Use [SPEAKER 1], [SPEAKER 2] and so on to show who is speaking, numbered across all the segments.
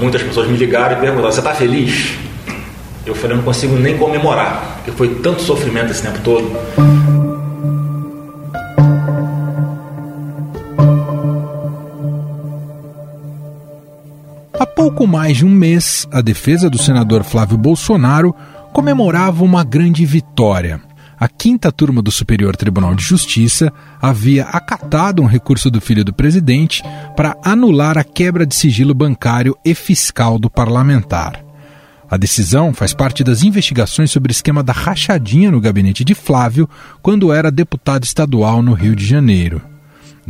[SPEAKER 1] muitas pessoas me ligaram e perguntaram: você está feliz? Eu falei: não consigo nem comemorar, porque foi tanto sofrimento esse tempo todo.
[SPEAKER 2] Há pouco mais de um mês, a defesa do senador Flávio Bolsonaro comemorava uma grande vitória. A quinta turma do Superior Tribunal de Justiça havia acatado um recurso do filho do presidente para anular a quebra de sigilo bancário e fiscal do parlamentar. A decisão faz parte das investigações sobre o esquema da rachadinha no gabinete de Flávio quando era deputado estadual no Rio de Janeiro.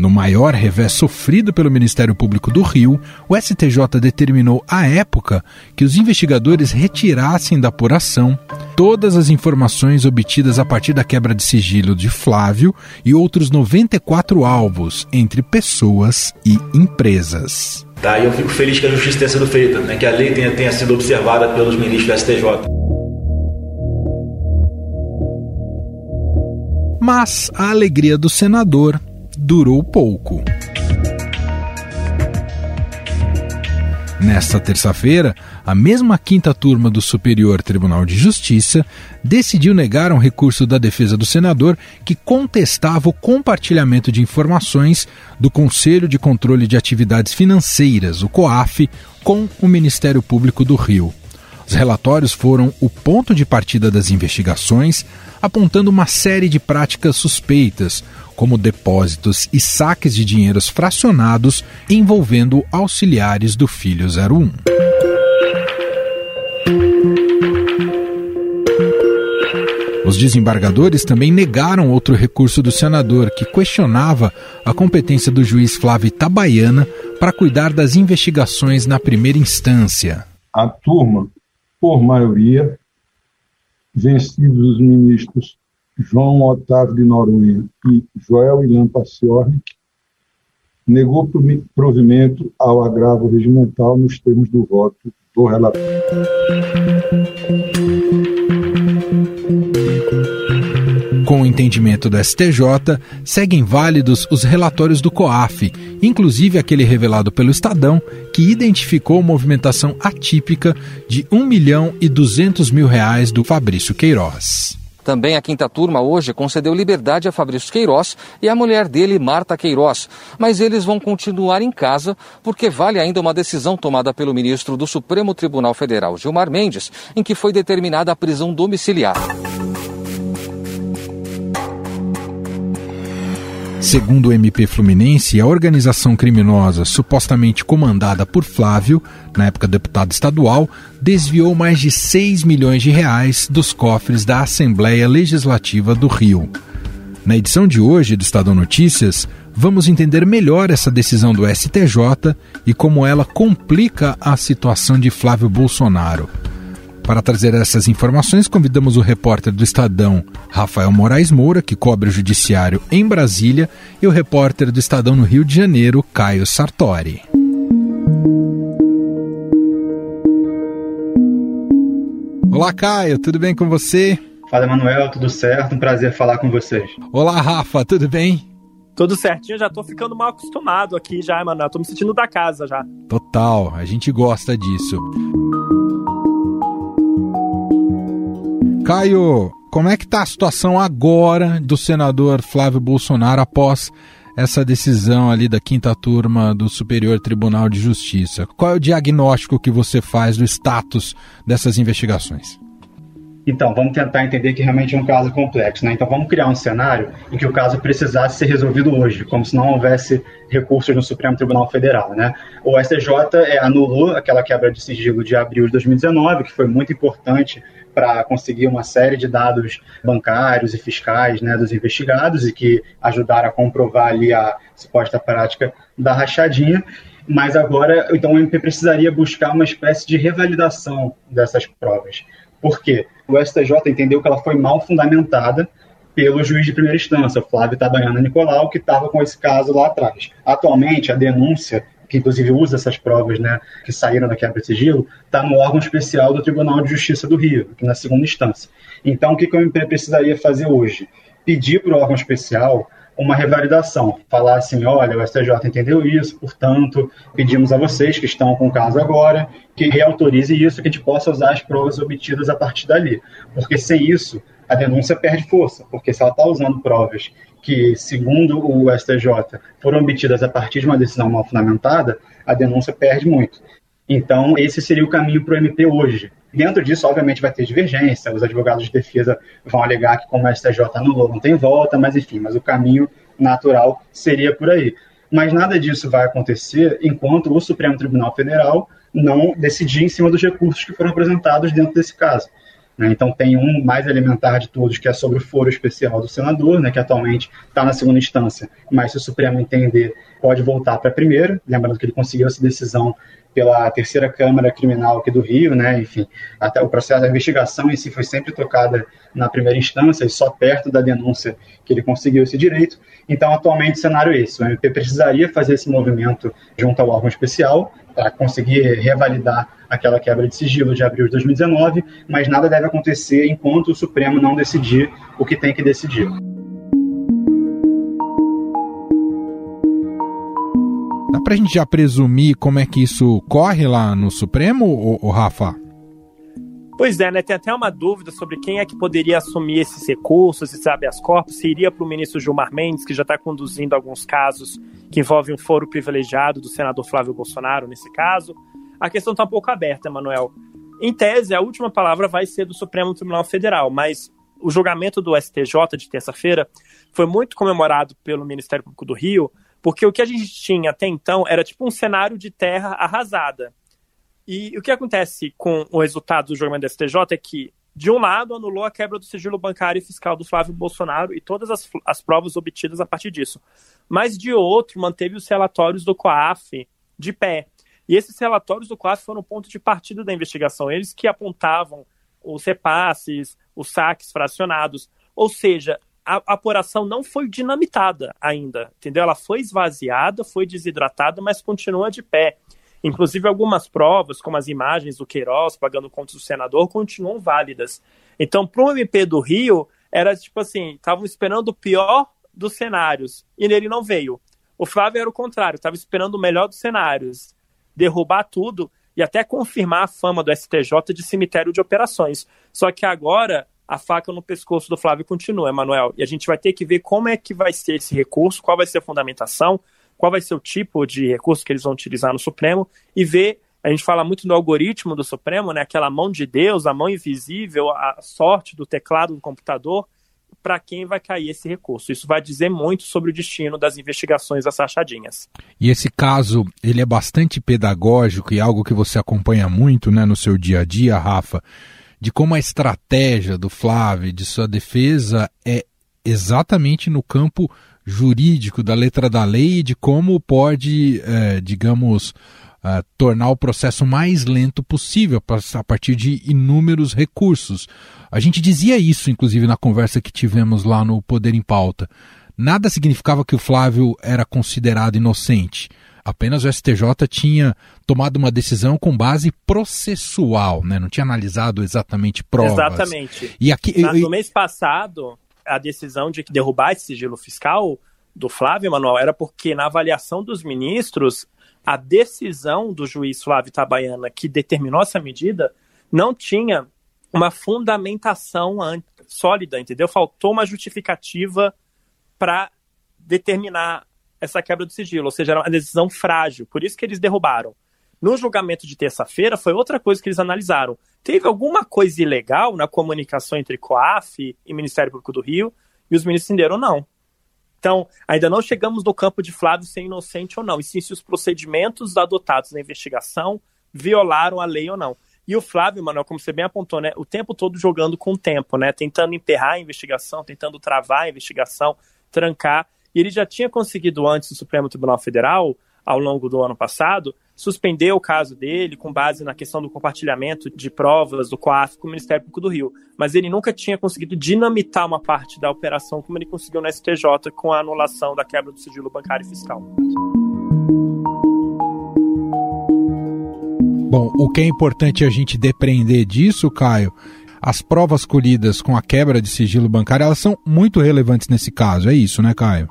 [SPEAKER 2] No maior revés sofrido pelo Ministério Público do Rio, o STJ determinou à época que os investigadores retirassem da apuração todas as informações obtidas a partir da quebra de sigilo de Flávio e outros 94 alvos entre pessoas e empresas.
[SPEAKER 1] Tá, e eu fico feliz que a justiça tenha sido feita, né, que a lei tenha, tenha sido observada pelos ministros do STJ.
[SPEAKER 2] Mas a alegria do senador durou pouco. Nesta terça-feira, a mesma quinta turma do Superior Tribunal de Justiça decidiu negar um recurso da defesa do senador que contestava o compartilhamento de informações do Conselho de Controle de Atividades Financeiras, o COAF, com o Ministério Público do Rio. Os relatórios foram o ponto de partida das investigações, apontando uma série de práticas suspeitas, como depósitos e saques de dinheiros fracionados envolvendo auxiliares do filho 01. Os desembargadores também negaram outro recurso do senador que questionava a competência do juiz Flávio Itabaiana para cuidar das investigações na primeira instância.
[SPEAKER 3] A turma, por maioria, vencidos os ministros João Otávio de Noronha e Joel Ilan Paciornik, negou provimento ao agravo regimental nos termos do voto do relator.
[SPEAKER 2] Com o entendimento do STJ, seguem válidos os relatórios do COAF, inclusive aquele revelado pelo Estadão, que identificou movimentação atípica de 1 milhão e 200 mil reais do Fabrício Queiroz.
[SPEAKER 4] Também a quinta turma hoje concedeu liberdade a Fabrício Queiroz e à mulher dele, Marta Queiroz. Mas eles vão continuar em casa porque vale ainda uma decisão tomada pelo ministro do Supremo Tribunal Federal, Gilmar Mendes, em que foi determinada a prisão domiciliar.
[SPEAKER 2] Segundo o MP Fluminense, a organização criminosa supostamente comandada por Flávio, na época deputado estadual, desviou mais de 6 milhões de reais dos cofres da Assembleia Legislativa do Rio. Na edição de hoje do Estadão Notícias, vamos entender melhor essa decisão do STJ e como ela complica a situação de Flávio Bolsonaro. Para trazer essas informações, convidamos o repórter do Estadão, Rafael Moraes Moura, que cobre o judiciário em Brasília, e o repórter do Estadão no Rio de Janeiro, Caio Sartori. Olá, Caio, tudo bem com você?
[SPEAKER 5] Fala, Emanuel, tudo certo? Um prazer falar com vocês.
[SPEAKER 2] Olá, Rafa, tudo bem?
[SPEAKER 6] Tudo certinho, já tô ficando mal acostumado aqui já, Emanuel. Tô me sentindo da casa já.
[SPEAKER 2] Total, a gente gosta disso. Caio, como é que está a situação agora do senador Flávio Bolsonaro após essa decisão ali da quinta turma do Superior Tribunal de Justiça? Qual é o diagnóstico que você faz do status dessas investigações?
[SPEAKER 5] Então, vamos tentar entender que realmente é um caso complexo, né? Então, vamos criar um cenário em que o caso precisasse ser resolvido hoje, como se não houvesse recursos no Supremo Tribunal Federal, né? O STJ é, anulou aquela quebra de sigilo de abril de 2019, que foi muito importante para conseguir uma série de dados bancários e fiscais né, dos investigados e que ajudaram a comprovar ali a suposta prática da rachadinha. Mas agora, então, o MP precisaria buscar uma espécie de revalidação dessas provas. Por quê? O STJ entendeu que ela foi mal fundamentada pelo juiz de primeira instância, Flávio Tabaiana Nicolau, que estava com esse caso lá atrás. Atualmente, a denúncia que inclusive usa essas provas né, que saíram da quebra de sigilo, está no órgão especial do Tribunal de Justiça do Rio, na segunda instância. Então, o que, que o MP precisaria fazer hoje? Pedir para o órgão especial uma revalidação, falar assim, olha, o STJ entendeu isso, portanto, pedimos a vocês que estão com o caso agora que reautorize isso, que a gente possa usar as provas obtidas a partir dali. Porque sem isso, a denúncia perde força, porque se ela está usando provas que, segundo o STJ, foram obtidas a partir de uma decisão mal fundamentada, a denúncia perde muito. Então, esse seria o caminho para o MP hoje. Dentro disso, obviamente, vai ter divergência, os advogados de defesa vão alegar que, como o STJ anulou, não tem volta, mas enfim, mas o caminho natural seria por aí. Mas nada disso vai acontecer enquanto o Supremo Tribunal Federal não decidir em cima dos recursos que foram apresentados dentro desse caso. Né? Então, tem um mais elementar de todos, que é sobre o foro especial do senador, né, que atualmente está na segunda instância, mas se o Supremo entender, pode voltar para a primeira. Lembrando que ele conseguiu essa decisão pela terceira Câmara Criminal aqui do Rio, né? Enfim, até o processo da investigação em si foi sempre tocada na primeira instância e só perto da denúncia que ele conseguiu esse direito. Então, atualmente, o cenário é esse: o MP precisaria fazer esse movimento junto ao órgão especial para conseguir revalidar aquela quebra de sigilo de abril de 2019, mas nada deve acontecer enquanto o Supremo não decidir o que tem que decidir.
[SPEAKER 2] Dá pra gente já presumir como é que isso corre lá no Supremo, ou, Rafa?
[SPEAKER 6] Pois é, né? Tem até uma dúvida sobre quem é que poderia assumir esses recursos, esses habeas corpus. Se iria para o ministro Gilmar Mendes, que já está conduzindo alguns casos que envolvem um foro privilegiado do senador Flávio Bolsonaro, nesse caso. A questão está um pouco aberta, Emanuel. Em tese, a última palavra vai ser do Supremo Tribunal Federal, mas o julgamento do STJ de terça-feira foi muito comemorado pelo Ministério Público do Rio, porque o que a gente tinha até então era tipo um cenário de terra arrasada. E o que acontece com o resultado do julgamento do STJ é que, de um lado, anulou a quebra do sigilo bancário e fiscal do Flávio Bolsonaro e todas as, as provas obtidas a partir disso. Mas, de outro, manteve os relatórios do COAF de pé. E esses relatórios do COAF foram o ponto de partida da investigação. Eles que apontavam os repasses, os saques fracionados. Ou seja, a apuração não foi dinamitada ainda, entendeu? Ela foi esvaziada, foi desidratada, mas continua de pé. Inclusive, algumas provas, como as imagens do Queiroz pagando contas do senador, continuam válidas. Então, para o MP do Rio, era tipo assim: estavam esperando o pior dos cenários e nele não veio. O Flávio era o contrário, estava esperando o melhor dos cenários, derrubar tudo e até confirmar a fama do STJ de cemitério de operações. Só que agora a faca no pescoço do Flávio continua, Emanuel. E a gente vai ter que ver como é que vai ser esse recurso, qual vai ser a fundamentação, qual vai ser o tipo de recurso que eles vão utilizar no Supremo e ver. A gente fala muito do algoritmo do Supremo, né? Aquela mão de Deus, a mão invisível, a sorte do teclado do computador, para quem vai cair esse recurso. Isso vai dizer muito sobre o destino das investigações das.
[SPEAKER 2] E esse caso, ele é bastante pedagógico e algo que você acompanha muito, né, no seu dia a dia, Rafa de como a estratégia do Flávio, de sua defesa, é exatamente no campo jurídico, da letra da lei e de como pode, é, digamos, é, tornar o processo mais lento possível a partir de inúmeros recursos. A gente dizia isso, inclusive, na conversa que tivemos lá no Poder em Pauta. Nada significava que o Flávio era considerado inocente. Apenas o STJ tinha tomado uma decisão com base processual, né? não tinha analisado exatamente provas.
[SPEAKER 6] Exatamente.
[SPEAKER 2] E aqui,
[SPEAKER 6] Na, no mês passado, a decisão de derrubar esse sigilo fiscal do Flávio Manuel era porque, na avaliação dos ministros, a decisão do juiz Flávio Itabaiana que determinou essa medida não tinha uma fundamentação sólida, entendeu? Faltou uma justificativa para determinar essa quebra do sigilo, ou seja, era uma decisão frágil, por isso que eles derrubaram. No julgamento de terça-feira, foi outra coisa que eles analisaram. Teve alguma coisa ilegal na comunicação entre COAF e Ministério Público do Rio? E os ministros entenderam não. Então, ainda não chegamos no campo de Flávio ser inocente ou não, e sim se os procedimentos adotados na investigação violaram a lei ou não. E o Flávio, Manuel, como você bem apontou, né, o tempo todo jogando com o tempo, né, tentando emperrar a investigação, tentando travar a investigação, trancar. E ele já tinha conseguido antes do Supremo Tribunal Federal, ao longo do ano passado, suspender o caso dele com base na questão do compartilhamento de provas do COAF com o Ministério Público do Rio. Mas ele nunca tinha conseguido dinamitar uma parte da operação como ele conseguiu no STJ com a anulação da quebra do sigilo bancário e fiscal.
[SPEAKER 2] Bom, o que é importante a gente depreender disso, Caio, as provas colhidas com a quebra de sigilo bancário, elas são muito relevantes nesse caso, é isso, né, Caio?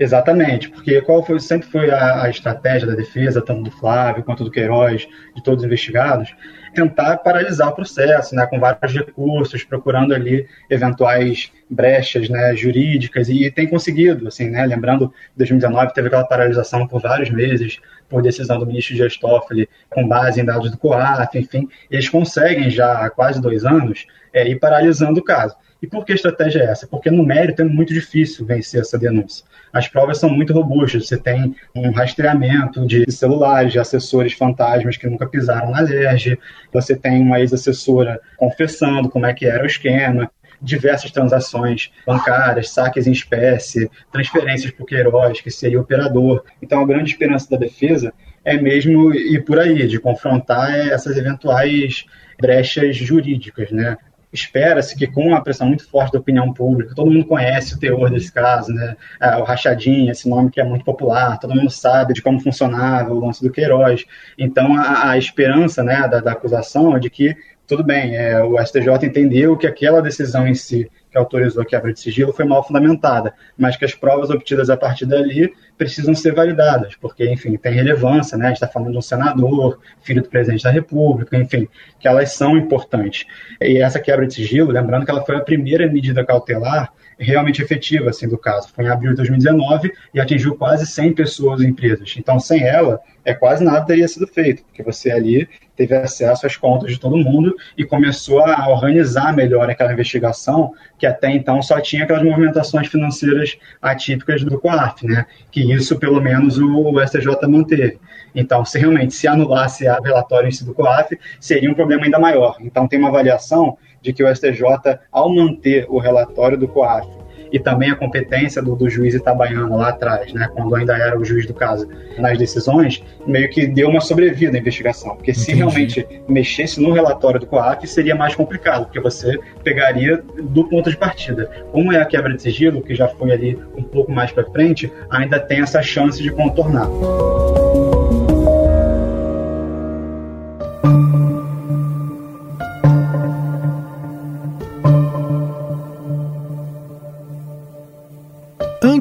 [SPEAKER 5] Exatamente, porque qual foi, sempre foi a, a, estratégia da defesa, tanto do Flávio quanto do Queiroz, de todos os investigados, tentar paralisar o processo, né, com vários recursos, procurando ali eventuais brechas né, jurídicas, e, tem conseguido, assim, né, lembrando, 2019 teve aquela paralisação por vários meses, por decisão do ministro Dias Toffoli, com base em dados do COAF, enfim, eles conseguem já há quase dois anos é, ir paralisando o caso. E por que estratégia é essa? Porque no mérito é muito difícil vencer essa denúncia. As provas são muito robustas. Você tem um rastreamento de celulares, de assessores fantasmas que nunca pisaram na LERJ. Você tem uma ex-assessora confessando como é que era o esquema diversas transações bancárias, saques em espécie, transferências para o Queiroz, que seria operador. Então, a grande esperança da defesa é mesmo ir por aí, de confrontar essas eventuais brechas jurídicas, né? Espera-se que com a pressão muito forte da opinião pública, todo mundo conhece o teor desse caso, né? É, o Rachadinha, esse nome que é muito popular, todo mundo sabe de como funcionava o lance do Queiroz. Então, a, a esperança né, da, da, acusação é de que, tudo bem, é, o STJ entendeu que aquela decisão em si que autorizou a quebra de sigilo foi mal fundamentada, mas que as provas obtidas a partir dali precisam ser validadas, porque, enfim, tem relevância, né? A gente está falando de um senador, filho do presidente da República, enfim, que elas são importantes. E essa quebra de sigilo, lembrando que ela foi a primeira medida cautelar realmente efetiva assim, do caso. Foi em abril de 2019 e atingiu quase 100 pessoas empresas. Então, sem ela, é quase nada teria sido feito, porque você ali teve acesso às contas de todo mundo e começou a organizar melhor aquela investigação, que até então só tinha aquelas movimentações financeiras atípicas do COAF, né? Que isso, pelo menos, o STJ manteve. Então, se realmente se anulasse a relatório em si do COAF, seria um problema ainda maior. Então, tem uma avaliação de que o STJ, ao manter o relatório do COAF e também a competência do, do juiz Itabaiano lá atrás, né, quando ainda era o juiz do caso, nas decisões, meio que deu uma sobrevida à investigação. Porque Entendi. se realmente mexesse no relatório do COAF, seria mais complicado, porque você pegaria do ponto de partida. Como é a quebra de sigilo, que já foi ali um pouco mais para frente, ainda tem essa chance de contornar.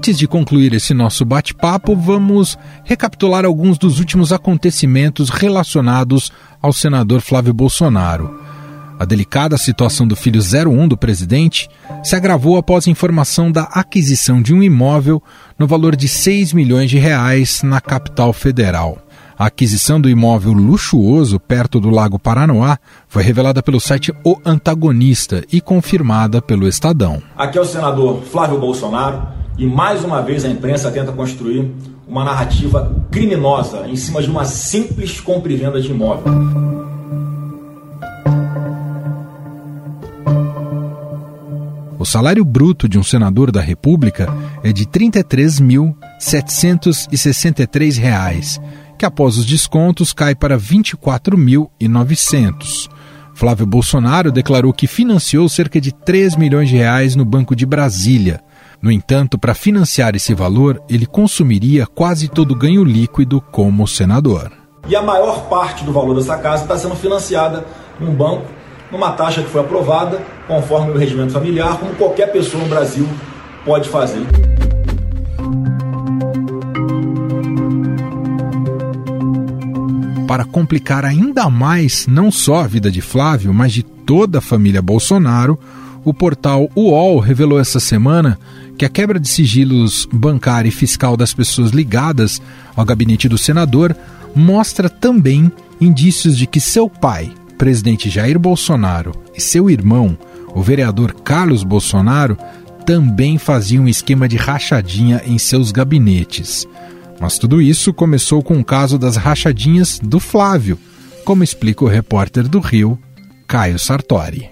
[SPEAKER 2] Antes de concluir esse nosso bate-papo, vamos recapitular alguns dos últimos acontecimentos relacionados ao senador Flávio Bolsonaro. A delicada situação do filho 01 do presidente se agravou após a informação da aquisição de um imóvel no valor de 6 milhões de reais na capital federal. A aquisição do imóvel luxuoso perto do Lago Paranoá foi revelada pelo site O Antagonista e confirmada pelo Estadão.
[SPEAKER 1] Aqui é o senador Flávio Bolsonaro e mais uma vez a imprensa tenta construir uma narrativa criminosa em cima de uma simples compra e venda de imóvel.
[SPEAKER 2] O salário bruto de um senador da República é de R$ 33.763, que após os descontos cai para R$ 24.900. Flávio Bolsonaro declarou que financiou cerca de 3 milhões de reais no Banco de Brasília, no entanto, para financiar esse valor, ele consumiria quase todo o ganho líquido como senador.
[SPEAKER 1] E a maior parte do valor dessa casa está sendo financiada num banco, numa taxa que foi aprovada, conforme o regimento familiar, como qualquer pessoa no Brasil pode fazer.
[SPEAKER 2] Para complicar ainda mais não só a vida de Flávio, mas de toda a família Bolsonaro, o portal UOL revelou essa semana que a quebra de sigilos bancário e fiscal das pessoas ligadas ao gabinete do senador mostra também indícios de que seu pai, presidente Jair Bolsonaro, e seu irmão, o vereador Carlos Bolsonaro, também faziam um esquema de rachadinha em seus gabinetes. Mas tudo isso começou com o caso das rachadinhas do Flávio, como explica o repórter do Rio, Caio Sartori.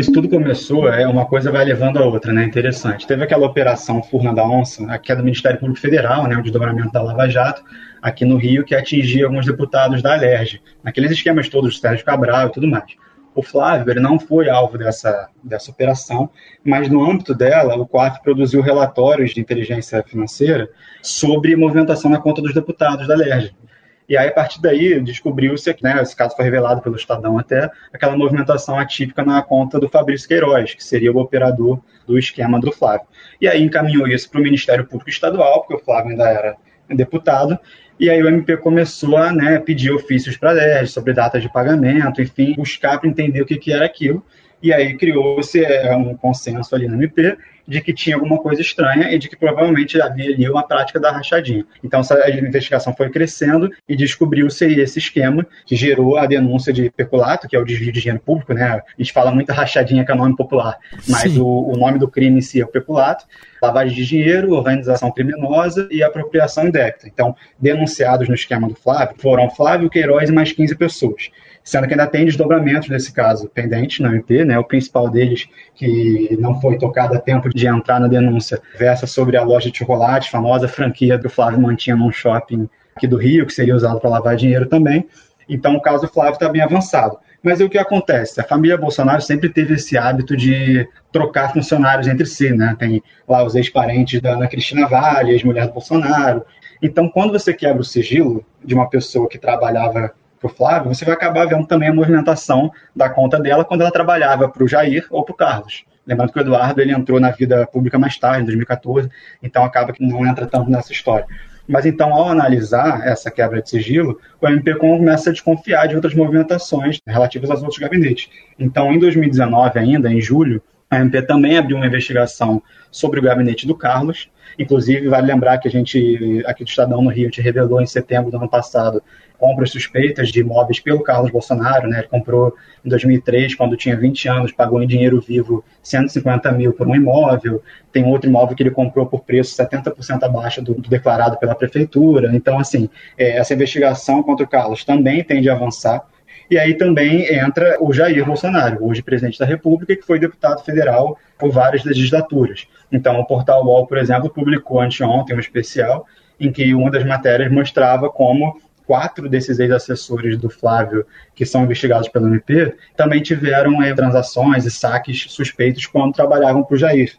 [SPEAKER 5] Isso tudo começou, é uma coisa vai levando a outra, né? Interessante. Teve aquela operação Furna da Onça, aqui é do Ministério Público Federal, né? O desdobramento da Lava Jato, aqui no Rio, que atingia alguns deputados da Alerj, naqueles esquemas todos do Sérgio Cabral e tudo mais. O Flávio ele não foi alvo dessa, dessa operação, mas no âmbito dela, o COAF produziu relatórios de inteligência financeira sobre movimentação na conta dos deputados da Alerj. E aí, a partir daí, descobriu-se, né, esse caso foi revelado pelo Estadão até, aquela movimentação atípica na conta do Fabrício Queiroz, que seria o operador do esquema do Flávio. E aí encaminhou isso para o Ministério Público Estadual, porque o Flávio ainda era deputado, e aí o MP começou a né, pedir ofícios para a sobre datas de pagamento, enfim, buscar para entender o que, que era aquilo. E aí criou-se é, um consenso ali no MP de que tinha alguma coisa estranha e de que provavelmente havia ali uma prática da rachadinha. Então essa investigação foi crescendo e descobriu-se esse esquema que gerou a denúncia de peculato, que é o desvio de dinheiro público, né? A gente fala muito rachadinha que é nome popular, mas o, o, nome do crime em si é o peculato, lavagem de dinheiro, organização criminosa e apropriação indébita. Então, denunciados no esquema do Flávio foram Flávio Queiroz e mais 15 pessoas sendo que ainda tem desdobramentos desse caso pendente na MP, né? O principal deles, que não foi tocado a tempo de entrar na denúncia, versa sobre a loja de chocolate, famosa franquia que o Flávio mantinha num shopping aqui do Rio, que seria usado para lavar dinheiro também. Então, o caso do Flávio está bem avançado. Mas o que acontece? A família Bolsonaro sempre teve esse hábito de trocar funcionários entre si, né? Tem lá os ex-parentes da Ana Cristina Vale, ex-mulher do Bolsonaro. Então, quando você quebra o sigilo de uma pessoa que trabalhava para o Flávio, você vai acabar vendo também a movimentação da conta dela quando ela trabalhava para o Jair ou para o Carlos. Lembrando que o Eduardo ele entrou na vida pública mais tarde, em 2014, então acaba que não entra tanto nessa história. Mas então, ao analisar essa quebra de sigilo, o MP começa a desconfiar de outras movimentações relativas aos outros gabinetes. Então, em 2019, ainda, em julho, a MP também abriu uma investigação sobre o gabinete do Carlos. Inclusive, vale lembrar que a gente, aqui do Estadão no Rio, te revelou em setembro do ano passado compras suspeitas de imóveis pelo Carlos Bolsonaro, né? Ele comprou em 2003, quando tinha 20 anos, pagou em dinheiro vivo 150 mil por um imóvel. Tem outro imóvel que ele comprou por preço 70% abaixo do, do, declarado pela prefeitura. Então, assim, é, essa investigação contra o Carlos também tende a avançar. E aí também entra o Jair Bolsonaro, hoje presidente da República, que foi deputado federal por várias legislaturas. Então, o Portal UOL, por exemplo, publicou anteontem um especial em que uma das matérias mostrava como quatro desses ex-assessores do Flávio, que são investigados pelo MP, também tiveram é, transações e saques suspeitos quando trabalhavam para o Jair.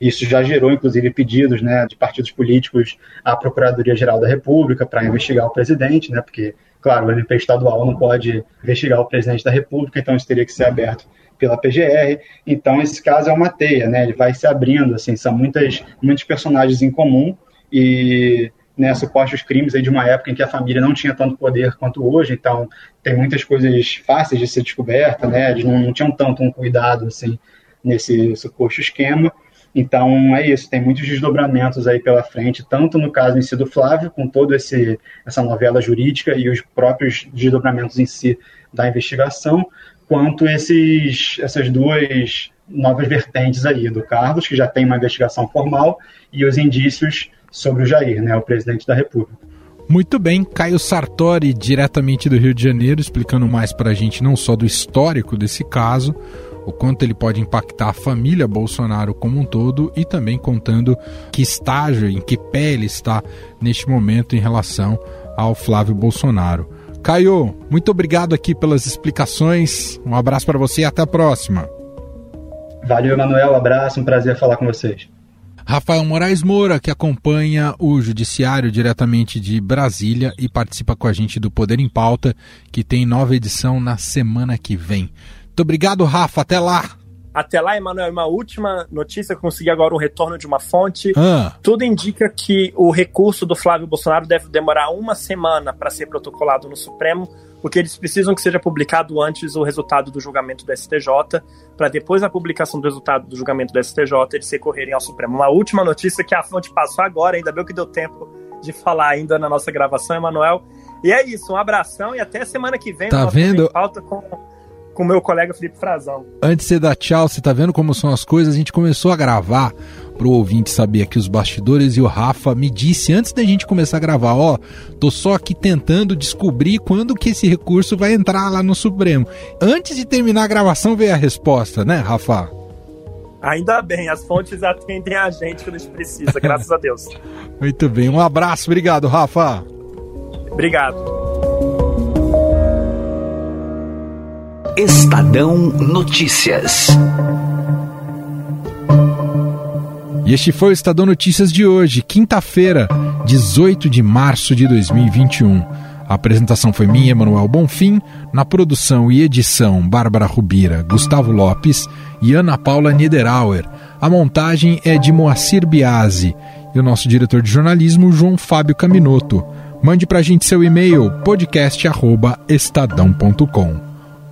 [SPEAKER 5] Isso já gerou, inclusive, pedidos né, de partidos políticos à Procuradoria-Geral da República para investigar o presidente, né, porque, claro, o MP estadual não pode investigar o presidente da República, então isso teria que ser aberto pela PGR. Então, esse caso é uma teia, né, ele vai se abrindo, assim, são muitas, muitos personagens em comum e né, supostos crimes aí de uma época em que a família não tinha tanto poder quanto hoje, então tem muitas coisas fáceis de ser descoberta, né, eles não, não tinham tanto um cuidado assim nesse suposto esquema. Então é isso, tem muitos desdobramentos aí pela frente, tanto no caso em si do Flávio, com toda essa novela jurídica e os próprios desdobramentos em si da investigação, quanto esses, essas duas novas vertentes aí, do Carlos, que já tem uma investigação formal, e os indícios sobre o Jair, né, o presidente da República.
[SPEAKER 2] Muito bem, Caio Sartori, diretamente do Rio de Janeiro, explicando mais para a gente não só do histórico desse caso, o quanto ele pode impactar a família Bolsonaro como um todo e também contando que estágio, em que pé ele está neste momento em relação ao Flávio Bolsonaro. Caio, muito obrigado aqui pelas explicações. Um abraço para você e até a próxima.
[SPEAKER 5] Valeu, Emanuel. Um abraço, um prazer falar com vocês.
[SPEAKER 2] Rafael Moraes Moura, que acompanha o Judiciário diretamente de Brasília e participa com a gente do Poder em Pauta, que tem nova edição na semana que vem. Muito obrigado, Rafa. Até lá.
[SPEAKER 6] Até lá, Emanuel, uma última notícia, consegui agora um retorno de uma fonte. Ah. Tudo indica que o recurso do Flávio Bolsonaro deve demorar uma semana para ser protocolado no Supremo, porque eles precisam que seja publicado antes o resultado do julgamento do STJ, para depois da publicação do resultado do julgamento do STJ eles recorrerem ao Supremo. Uma última notícia que a fonte passou agora, ainda bem que deu tempo de falar ainda na nossa gravação, Emanuel. E é isso, um abração e até semana que vem.
[SPEAKER 2] Tá vendo?
[SPEAKER 6] Com com o meu colega Felipe Frazão.
[SPEAKER 2] Antes de você dar tchau, você tá vendo como são as coisas? A gente começou a gravar pro ouvinte saber aqui os bastidores e o Rafa me disse antes da gente começar a gravar, ó, tô só aqui tentando descobrir quando que esse recurso vai entrar lá no Supremo. Antes de terminar a gravação veio a resposta, né, Rafa?
[SPEAKER 6] Ainda bem, as fontes atendem a gente quando a gente precisa, graças a Deus.
[SPEAKER 2] Muito bem, um abraço, obrigado, Rafa.
[SPEAKER 6] Obrigado.
[SPEAKER 7] Estadão Notícias.
[SPEAKER 2] E este foi o Estadão Notícias de hoje, quinta-feira, 18 de março de 2021. A apresentação foi minha, Emanuel Bonfim, na produção e edição Bárbara Rubira, Gustavo Lopes e Ana Paula Niederauer. A montagem é de Moacir Biasi e o nosso diretor de jornalismo, João Fábio Caminoto. Mande para a gente seu e-mail podcast@estadão.com.